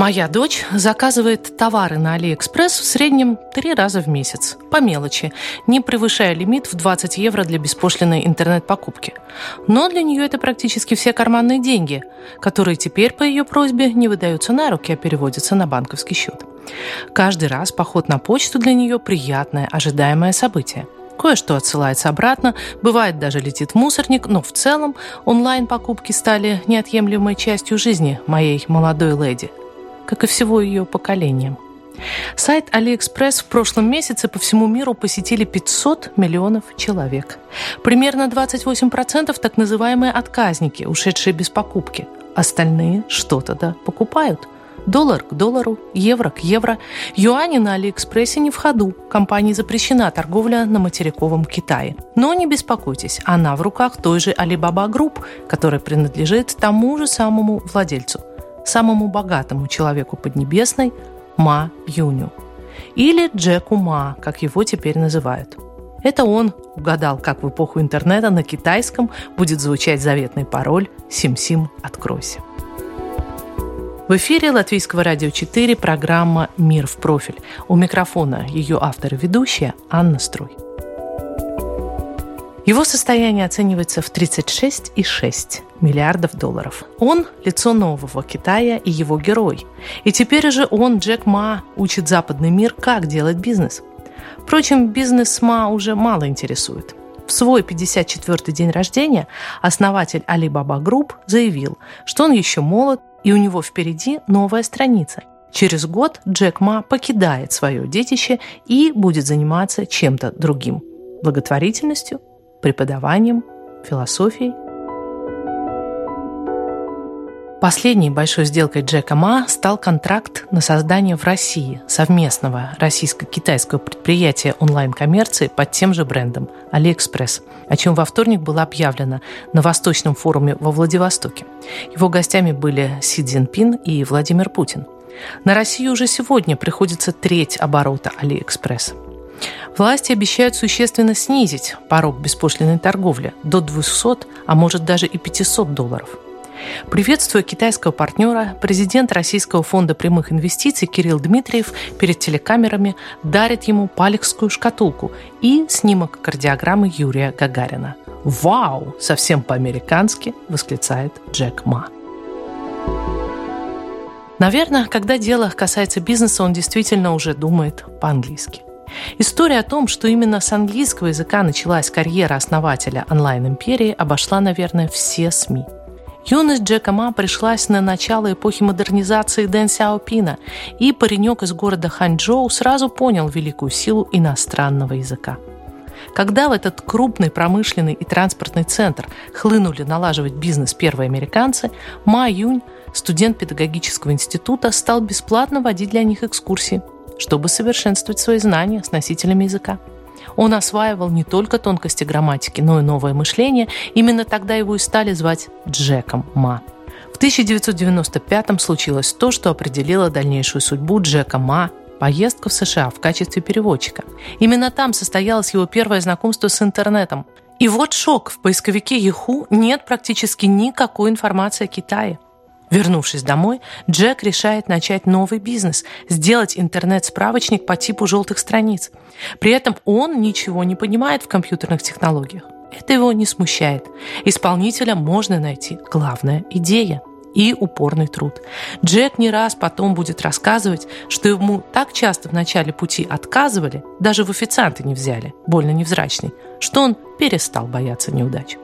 Моя дочь заказывает товары на Алиэкспресс в среднем три раза в месяц, по мелочи, не превышая лимит в 20 евро для беспошлиной интернет-покупки. Но для нее это практически все карманные деньги, которые теперь по ее просьбе не выдаются на руки, а переводятся на банковский счет. Каждый раз поход на почту для нее приятное, ожидаемое событие. Кое-что отсылается обратно, бывает даже летит мусорник, но в целом онлайн-покупки стали неотъемлемой частью жизни моей молодой леди – как и всего ее поколения. Сайт AliExpress в прошлом месяце по всему миру посетили 500 миллионов человек. Примерно 28% так называемые отказники, ушедшие без покупки. Остальные что-то да покупают. Доллар к доллару, евро к евро. Юани на Алиэкспрессе не в ходу. Компании запрещена торговля на материковом Китае. Но не беспокойтесь, она в руках той же Alibaba Group, которая принадлежит тому же самому владельцу самому богатому человеку Поднебесной Ма Юню. Или Джеку Ма, как его теперь называют. Это он угадал, как в эпоху интернета на китайском будет звучать заветный пароль «Сим-Сим, откройся». В эфире Латвийского радио 4 программа «Мир в профиль». У микрофона ее автор и ведущая Анна Струй. Его состояние оценивается в 36,6 миллиардов долларов. Он – лицо нового Китая и его герой. И теперь же он, Джек Ма, учит западный мир, как делать бизнес. Впрочем, бизнес Ма уже мало интересует. В свой 54-й день рождения основатель Alibaba Group заявил, что он еще молод и у него впереди новая страница. Через год Джек Ма покидает свое детище и будет заниматься чем-то другим – благотворительностью, преподаванием, философией. Последней большой сделкой Джека Ма стал контракт на создание в России совместного российско-китайского предприятия онлайн-коммерции под тем же брендом AliExpress, о чем во вторник было объявлено на Восточном форуме во Владивостоке. Его гостями были Си Цзиньпин и Владимир Путин. На Россию уже сегодня приходится треть оборота AliExpress – Власти обещают существенно снизить порог беспошлиной торговли до 200, а может даже и 500 долларов. Приветствуя китайского партнера, президент Российского фонда прямых инвестиций Кирилл Дмитриев перед телекамерами дарит ему палехскую шкатулку и снимок кардиограммы Юрия Гагарина. «Вау!» – совсем по-американски восклицает Джек Ма. Наверное, когда дело касается бизнеса, он действительно уже думает по-английски. История о том, что именно с английского языка началась карьера основателя онлайн-империи, обошла, наверное, все СМИ. Юность Джека Ма пришлась на начало эпохи модернизации Дэн Сяопина, и паренек из города Ханчжоу сразу понял великую силу иностранного языка. Когда в этот крупный промышленный и транспортный центр хлынули налаживать бизнес первые американцы, Ма Юнь, студент педагогического института, стал бесплатно водить для них экскурсии – чтобы совершенствовать свои знания с носителями языка. Он осваивал не только тонкости грамматики, но и новое мышление. Именно тогда его и стали звать Джеком Ма. В 1995-м случилось то, что определило дальнейшую судьбу Джека Ма поездка в США в качестве переводчика. Именно там состоялось его первое знакомство с интернетом. И вот шок. В поисковике Yahoo нет практически никакой информации о Китае. Вернувшись домой, Джек решает начать новый бизнес – сделать интернет-справочник по типу желтых страниц. При этом он ничего не понимает в компьютерных технологиях. Это его не смущает. Исполнителя можно найти. Главная – идея и упорный труд. Джек не раз потом будет рассказывать, что ему так часто в начале пути отказывали, даже в официанты не взяли, больно невзрачный, что он перестал бояться неудач.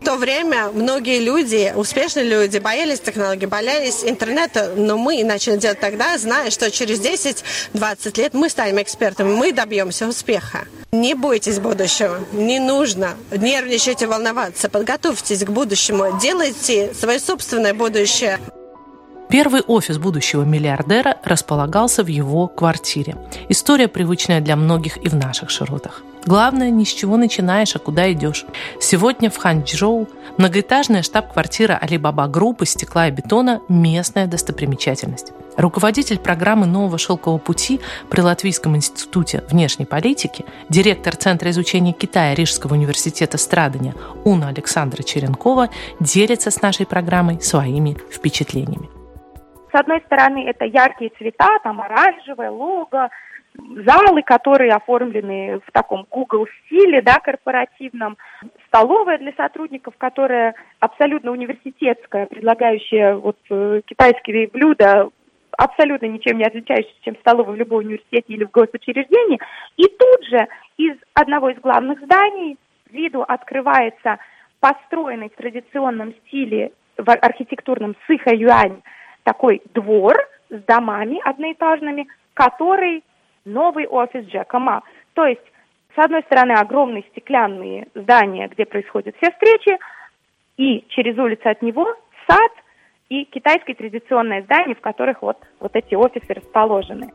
В то время многие люди, успешные люди, боялись технологий, боялись интернета, но мы начали делать тогда, зная, что через 10-20 лет мы станем экспертами, мы добьемся успеха. Не бойтесь будущего, не нужно нервничать и волноваться, подготовьтесь к будущему, делайте свое собственное будущее. Первый офис будущего миллиардера располагался в его квартире. История привычная для многих и в наших широтах. Главное, ни с чего начинаешь, а куда идешь. Сегодня в Ханчжоу многоэтажная штаб-квартира Алибаба Групп из стекла и бетона – местная достопримечательность. Руководитель программы «Нового шелкового пути» при Латвийском институте внешней политики, директор Центра изучения Китая Рижского университета Страдания Уна Александра Черенкова делится с нашей программой своими впечатлениями. С одной стороны, это яркие цвета, там оранжевое, лого, залы, которые оформлены в таком Google стиле, да, корпоративном, столовая для сотрудников, которая абсолютно университетская, предлагающая вот э, китайские блюда, абсолютно ничем не отличающиеся, чем столовая в любом университете или в госучреждении. И тут же из одного из главных зданий виду открывается построенный в традиционном стиле в архитектурном Сыха-Юань такой двор с домами одноэтажными, который новый офис Джека. То есть, с одной стороны, огромные стеклянные здания, где происходят все встречи, и через улицу от него сад и китайское традиционное здание, в которых вот, вот эти офисы расположены.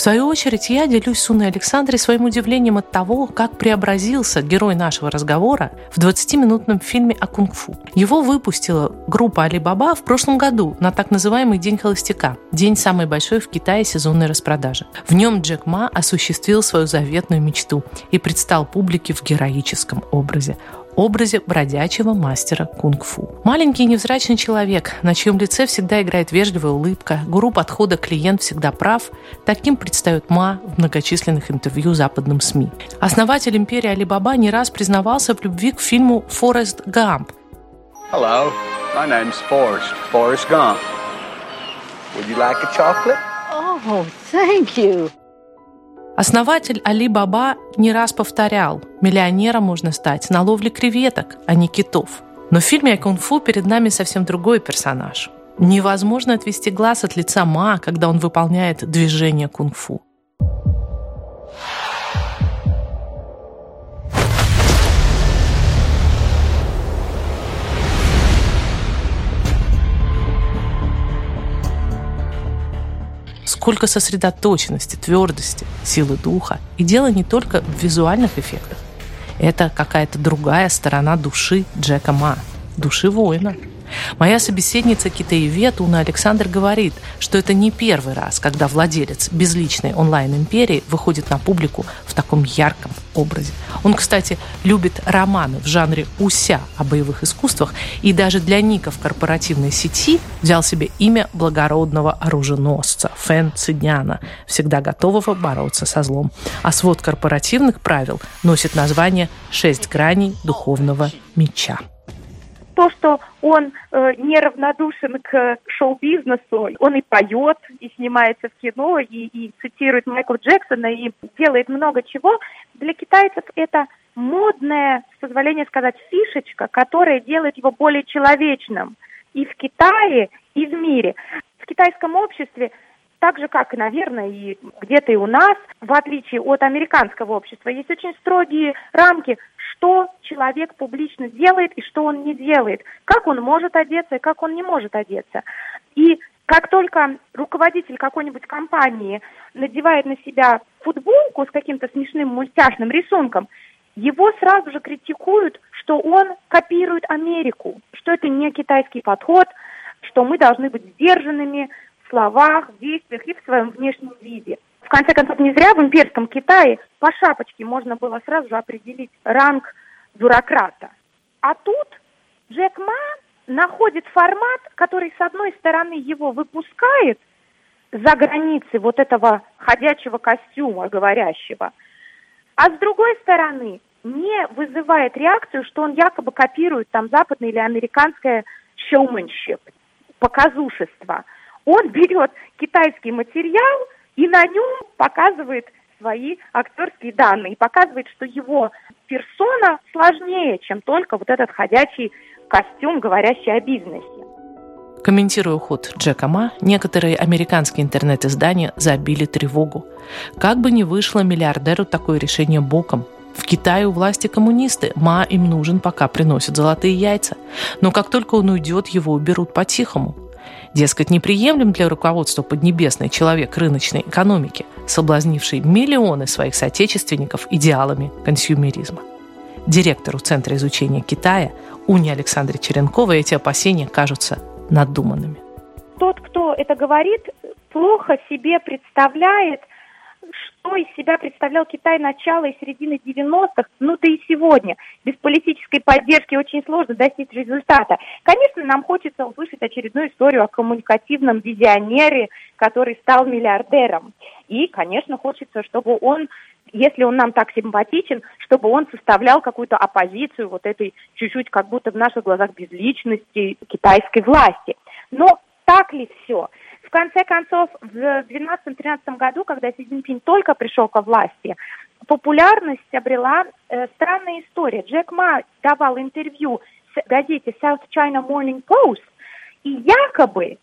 В свою очередь, я делюсь с Уной Александрой своим удивлением от того, как преобразился герой нашего разговора в 20-минутном фильме о кунг-фу. Его выпустила группа Алибаба в прошлом году на так называемый День холостяка, день самой большой в Китае сезонной распродажи. В нем Джек Ма осуществил свою заветную мечту и предстал публике в героическом образе образе бродячего мастера кунг-фу. Маленький невзрачный человек, на чьем лице всегда играет вежливая улыбка, гуру подхода «клиент всегда прав», таким предстает Ма в многочисленных интервью западным СМИ. Основатель империи Алибаба не раз признавался в любви к фильму «Форест Гамп». Hello, my name's Forrest, Forrest Gump. Would you like a chocolate? Oh, thank you. Основатель Али Баба не раз повторял, миллионером можно стать на ловле креветок, а не китов. Но в фильме о кунг-фу перед нами совсем другой персонаж. Невозможно отвести глаз от лица Ма, когда он выполняет движение кунг-фу. Сколько сосредоточенности, твердости, силы духа. И дело не только в визуальных эффектах. Это какая-то другая сторона души Джека Ма, души воина – Моя собеседница китаевед Уна Александр говорит, что это не первый раз, когда владелец безличной онлайн-империи выходит на публику в таком ярком образе. Он, кстати, любит романы в жанре уся о боевых искусствах и даже для ника в корпоративной сети взял себе имя благородного оруженосца Фэн Цидняна, всегда готового бороться со злом. А свод корпоративных правил носит название «Шесть граней духовного меча» то, что он э, неравнодушен к шоу-бизнесу, он и поет, и снимается в кино, и, и цитирует Майкла Джексона, и делает много чего, для китайцев это модная, с позволения сказать, фишечка, которая делает его более человечным и в Китае, и в мире. В китайском обществе так же, как, наверное, и где-то и у нас, в отличие от американского общества, есть очень строгие рамки, что человек публично делает и что он не делает, как он может одеться и как он не может одеться. И как только руководитель какой-нибудь компании надевает на себя футболку с каким-то смешным мультяшным рисунком, его сразу же критикуют, что он копирует Америку, что это не китайский подход, что мы должны быть сдержанными, словах, действиях и в своем внешнем виде. В конце концов, не зря в имперском Китае по шапочке можно было сразу же определить ранг бюрократа. А тут Джек Ма находит формат, который, с одной стороны, его выпускает за границы вот этого ходячего костюма говорящего, а с другой стороны, не вызывает реакцию, что он якобы копирует там западное или американское showmanship, показушество – он берет китайский материал и на нем показывает свои актерские данные, показывает, что его персона сложнее, чем только вот этот ходячий костюм, говорящий о бизнесе. Комментируя уход Джека Ма, некоторые американские интернет-издания забили тревогу. Как бы ни вышло миллиардеру такое решение боком. В Китае у власти коммунисты, Ма им нужен, пока приносят золотые яйца. Но как только он уйдет, его уберут по-тихому. Дескать, неприемлем для руководства поднебесный человек рыночной экономики, соблазнивший миллионы своих соотечественников идеалами консюмеризма. Директору Центра изучения Китая Уни Александре Черенковой эти опасения кажутся надуманными. Тот, кто это говорит, плохо себе представляет, что из себя представлял Китай начала и середины 90-х, ну да и сегодня. Без политической поддержки очень сложно достичь результата. Конечно, нам хочется услышать очередную историю о коммуникативном визионере, который стал миллиардером. И, конечно, хочется, чтобы он если он нам так симпатичен, чтобы он составлял какую-то оппозицию вот этой чуть-чуть как будто в наших глазах безличности китайской власти. Но так ли все? В конце концов, в 2012-2013 году, когда Си Цзиньпинь только пришел ко власти, популярность обрела э, странная история. Джек Ма давал интервью в газете South China Morning Post, и якобы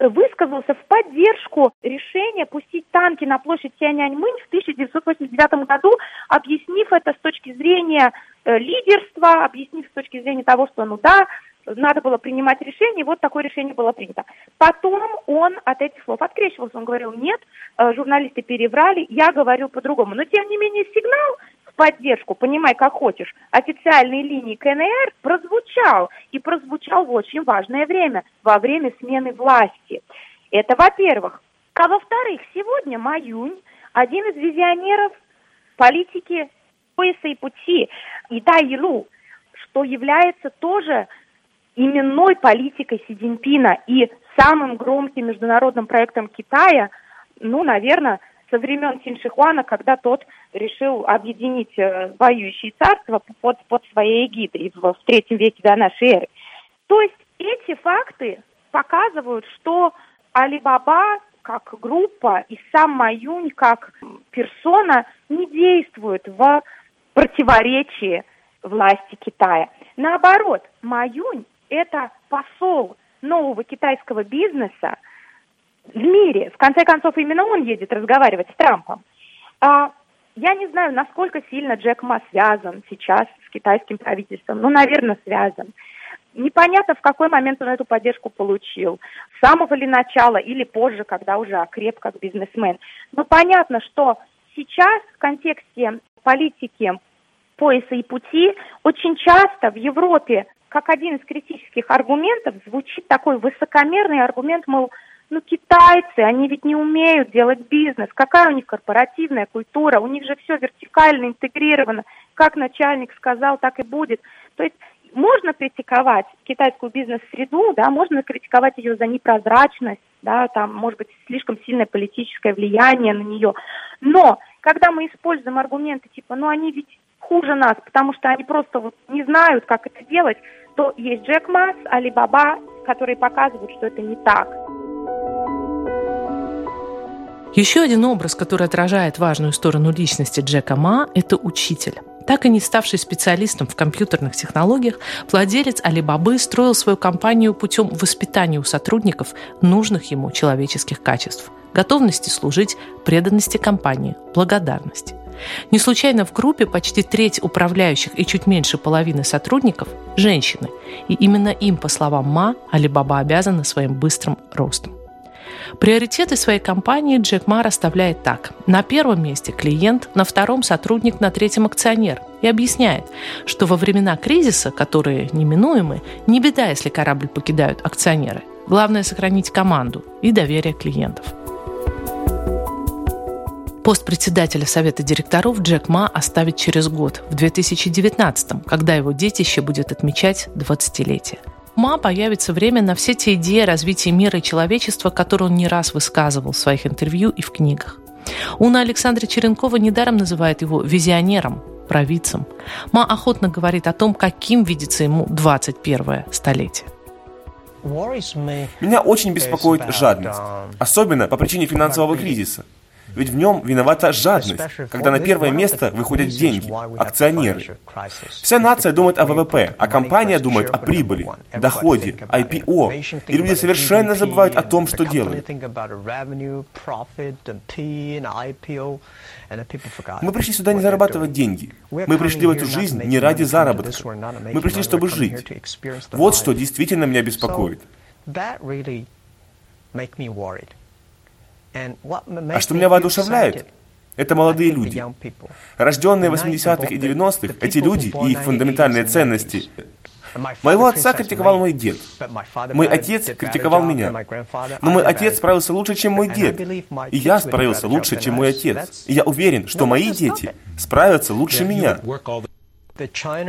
высказался в поддержку решения пустить танки на площадь Тяньаньмынь в 1989 году, объяснив это с точки зрения э, лидерства, объяснив с точки зрения того, что, ну да, надо было принимать решение, и вот такое решение было принято. Потом он от этих слов открещивался, он говорил, нет, э, журналисты переврали, я говорю по-другому. Но, тем не менее, сигнал в поддержку, понимай, как хочешь, официальной линии КНР прозвучал, и прозвучал в очень важное время, во время смены власти. Это во-первых. А во-вторых, сегодня Маюнь, один из визионеров политики пояса и пути, и Тайлу, что является тоже именной политикой Си Цзиньпина и самым громким международным проектом Китая, ну, наверное, со времен Синшихуана, когда тот решил объединить э, воюющие царства под, под своей эгидой в, в третьем веке до нашей эры. То есть эти факты показывают, что Алибаба как группа и сам Маюнь как персона не действуют в противоречии власти Китая. Наоборот, Маюнь это посол нового китайского бизнеса в мире. В конце концов, именно он едет разговаривать с Трампом. А, я не знаю, насколько сильно Джек Ма связан сейчас с китайским правительством. Ну, наверное, связан. Непонятно, в какой момент он эту поддержку получил. С самого ли начала или позже, когда уже окреп как бизнесмен. Но понятно, что сейчас в контексте политики пояса и пути очень часто в Европе как один из критических аргументов звучит такой высокомерный аргумент, мол, ну китайцы, они ведь не умеют делать бизнес, какая у них корпоративная культура, у них же все вертикально интегрировано, как начальник сказал, так и будет. То есть можно критиковать китайскую бизнес-среду, да, можно критиковать ее за непрозрачность, да, там, может быть, слишком сильное политическое влияние на нее. Но когда мы используем аргументы типа, ну они ведь хуже нас, потому что они просто вот не знают, как это делать, то есть Джек Масс, Алибаба, которые показывают, что это не так. Еще один образ, который отражает важную сторону личности Джека Ма, это учитель. Так и не ставший специалистом в компьютерных технологиях, владелец Алибабы строил свою компанию путем воспитания у сотрудников нужных ему человеческих качеств – готовности служить, преданности компании, благодарности. Не случайно в группе почти треть управляющих и чуть меньше половины сотрудников – женщины. И именно им, по словам Ма, Алибаба обязана своим быстрым ростом. Приоритеты своей компании Джек Ма расставляет так. На первом месте клиент, на втором сотрудник, на третьем акционер. И объясняет, что во времена кризиса, которые неминуемы, не беда, если корабль покидают акционеры. Главное – сохранить команду и доверие клиентов. Пост председателя Совета директоров Джек Ма оставит через год, в 2019, когда его детище будет отмечать 20-летие. Ма появится время на все те идеи развития мира и человечества, которые он не раз высказывал в своих интервью и в книгах. Уна Александра Черенкова недаром называет его визионером, провидцем. Ма охотно говорит о том, каким видится ему 21 столетие. Меня очень беспокоит жадность, особенно по причине финансового кризиса. Ведь в нем виновата жадность, когда на первое место выходят деньги, акционеры. Вся нация думает о ВВП, а компания думает о прибыли, доходе, IPO, и люди совершенно забывают о том, что делают. Мы пришли сюда не зарабатывать деньги. Мы пришли в эту жизнь не ради заработка. Мы пришли, чтобы жить. Вот что действительно меня беспокоит. А что меня воодушевляет, это молодые люди. Рожденные в 80-х и 90-х, эти люди и их фундаментальные ценности. Моего отца критиковал мой дед. Мой отец критиковал меня. Но мой отец справился лучше, чем мой дед. И я справился лучше, чем мой отец. И я уверен, что мои дети справятся лучше меня.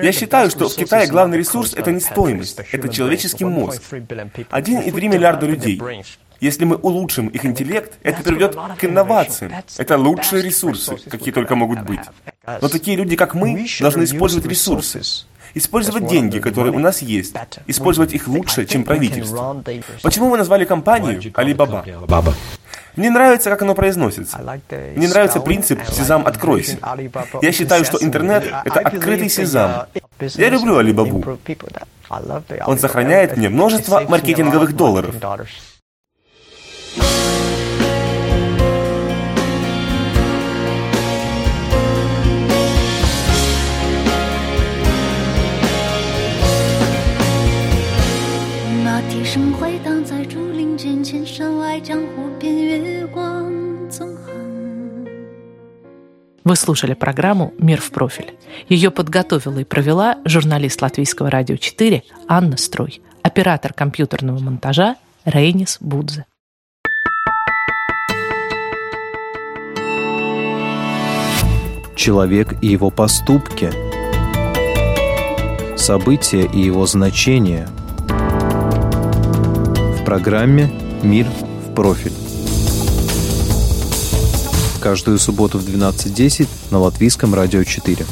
Я считаю, что в Китае главный ресурс – это не стоимость, это человеческий мозг. 1,3 миллиарда людей. Если мы улучшим их интеллект, это приведет к инновациям. Это лучшие ресурсы, какие только могут быть. Но такие люди, как мы, должны использовать ресурсы. Использовать деньги, которые у нас есть. Использовать их лучше, чем правительство. Почему мы назвали компанию Alibaba? Мне нравится, как оно произносится. Мне нравится принцип «Сезам, откройся». Я считаю, что интернет — это открытый сезам. Я люблю Алибабу. Он сохраняет мне множество маркетинговых долларов. Вы слушали программу «Мир в профиль». Ее подготовила и провела журналист Латвийского радио 4 Анна Строй, оператор компьютерного монтажа Рейнис Будзе. Человек и его поступки. События и его значения. Программе «Мир в профиль» каждую субботу в 12.10 на Латвийском радио 4.